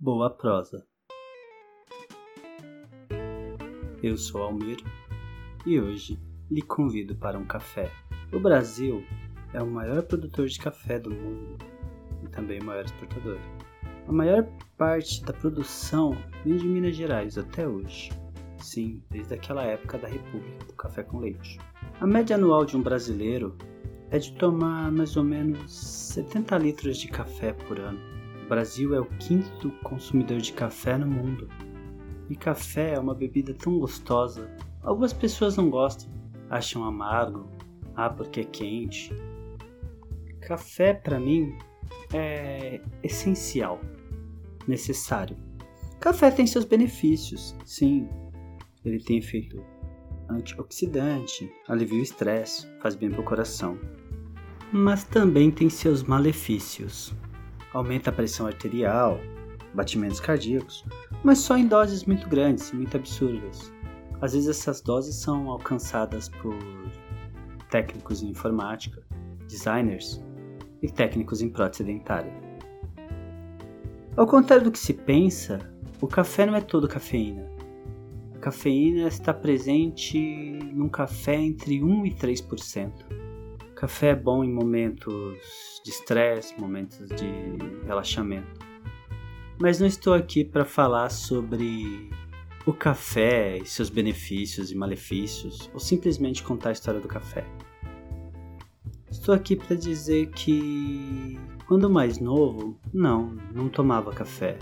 Boa prosa. Eu sou Almir e hoje lhe convido para um café. O Brasil é o maior produtor de café do mundo e também o maior exportador. A maior parte da produção vem de Minas Gerais até hoje. Sim, desde aquela época da República do Café com Leite. A média anual de um brasileiro é de tomar mais ou menos 70 litros de café por ano. O Brasil é o quinto consumidor de café no mundo. E café é uma bebida tão gostosa. Algumas pessoas não gostam, acham amargo, ah, porque é quente. Café para mim é essencial, necessário. Café tem seus benefícios, sim. Ele tem efeito antioxidante, alivia o estresse, faz bem para o coração mas também tem seus malefícios. Aumenta a pressão arterial, batimentos cardíacos, mas só em doses muito grandes, muito absurdas. Às vezes essas doses são alcançadas por técnicos em informática, designers e técnicos em prótese dentária. Ao contrário do que se pensa, o café não é todo cafeína. A cafeína está presente num café entre 1 e 3%. Café é bom em momentos de estresse, momentos de relaxamento. Mas não estou aqui para falar sobre o café e seus benefícios e malefícios, ou simplesmente contar a história do café. Estou aqui para dizer que quando mais novo, não, não tomava café.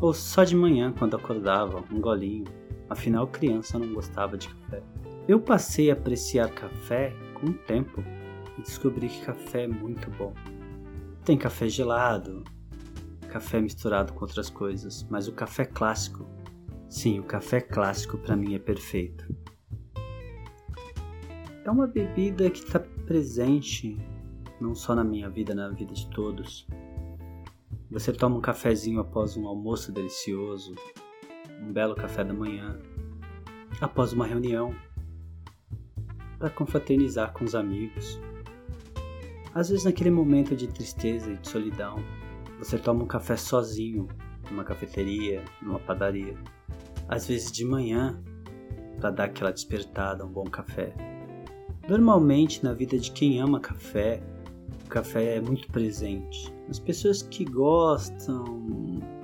Ou só de manhã quando acordava, um golinho. Afinal, criança não gostava de café. Eu passei a apreciar café com o tempo e descobri que café é muito bom. Tem café gelado, café misturado com outras coisas, mas o café clássico, sim, o café clássico para mim é perfeito. É uma bebida que está presente não só na minha vida, na vida de todos. Você toma um cafezinho após um almoço delicioso, um belo café da manhã, após uma reunião, para confraternizar com os amigos, às vezes, naquele momento de tristeza e de solidão, você toma um café sozinho, numa cafeteria, numa padaria. Às vezes de manhã, para dar aquela despertada, um bom café. Normalmente, na vida de quem ama café, o café é muito presente. As pessoas que gostam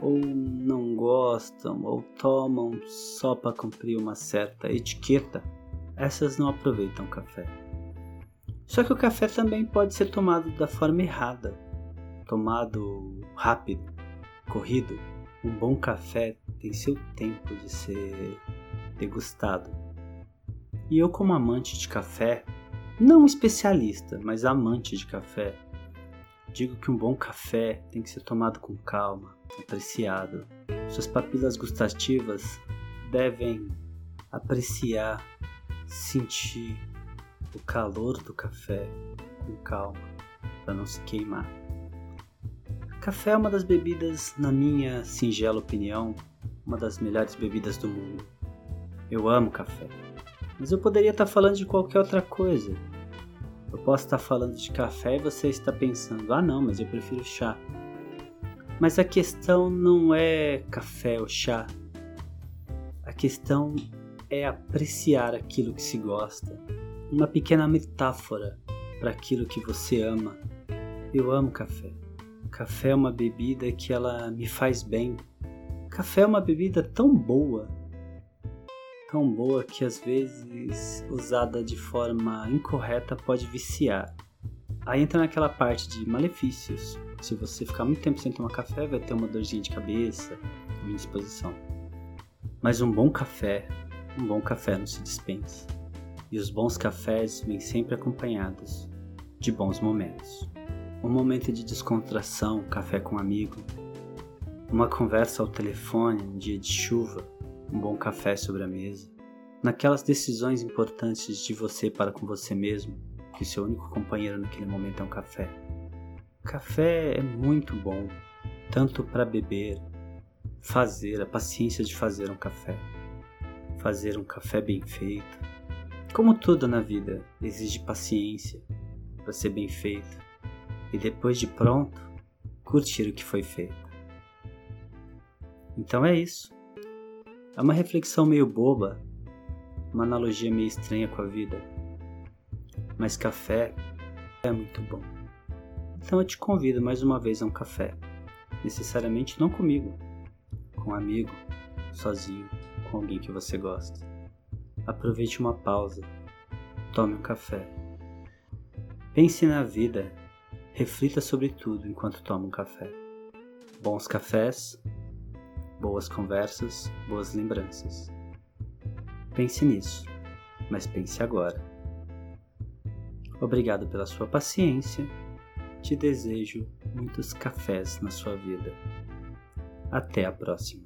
ou não gostam ou tomam só para cumprir uma certa etiqueta, essas não aproveitam o café. Só que o café também pode ser tomado da forma errada, tomado rápido, corrido. Um bom café tem seu tempo de ser degustado. E eu, como amante de café, não especialista, mas amante de café, digo que um bom café tem que ser tomado com calma, apreciado. Suas papilas gustativas devem apreciar, sentir o calor do café com calma, para não se queimar. Café é uma das bebidas, na minha singela opinião, uma das melhores bebidas do mundo. Eu amo café, mas eu poderia estar falando de qualquer outra coisa. Eu posso estar falando de café e você está pensando: ah, não, mas eu prefiro chá. Mas a questão não é café ou chá. A questão é apreciar aquilo que se gosta, uma pequena metáfora para aquilo que você ama. Eu amo café. Café é uma bebida que ela me faz bem. Café é uma bebida tão boa, tão boa que às vezes usada de forma incorreta pode viciar. Aí entra naquela parte de malefícios. Se você ficar muito tempo sem tomar café, vai ter uma dorzinha de cabeça, uma indisposição. Mas um bom café, um bom café não se dispensa e os bons cafés vêm sempre acompanhados de bons momentos. Um momento de descontração, café com um amigo, uma conversa ao telefone, um dia de chuva, um bom café sobre a mesa, naquelas decisões importantes de você para com você mesmo, que seu único companheiro naquele momento é um café. Café é muito bom, tanto para beber, fazer, a paciência de fazer um café, fazer um café bem feito, como tudo na vida, exige paciência para ser bem feito e depois de pronto, curtir o que foi feito. Então é isso. É uma reflexão meio boba, uma analogia meio estranha com a vida. Mas café é muito bom. Então eu te convido mais uma vez a um café. Necessariamente não comigo, com um amigo, sozinho, com alguém que você gosta. Aproveite uma pausa, tome um café. Pense na vida, reflita sobre tudo enquanto toma um café. Bons cafés, boas conversas, boas lembranças. Pense nisso, mas pense agora. Obrigado pela sua paciência. Te desejo muitos cafés na sua vida. Até a próxima.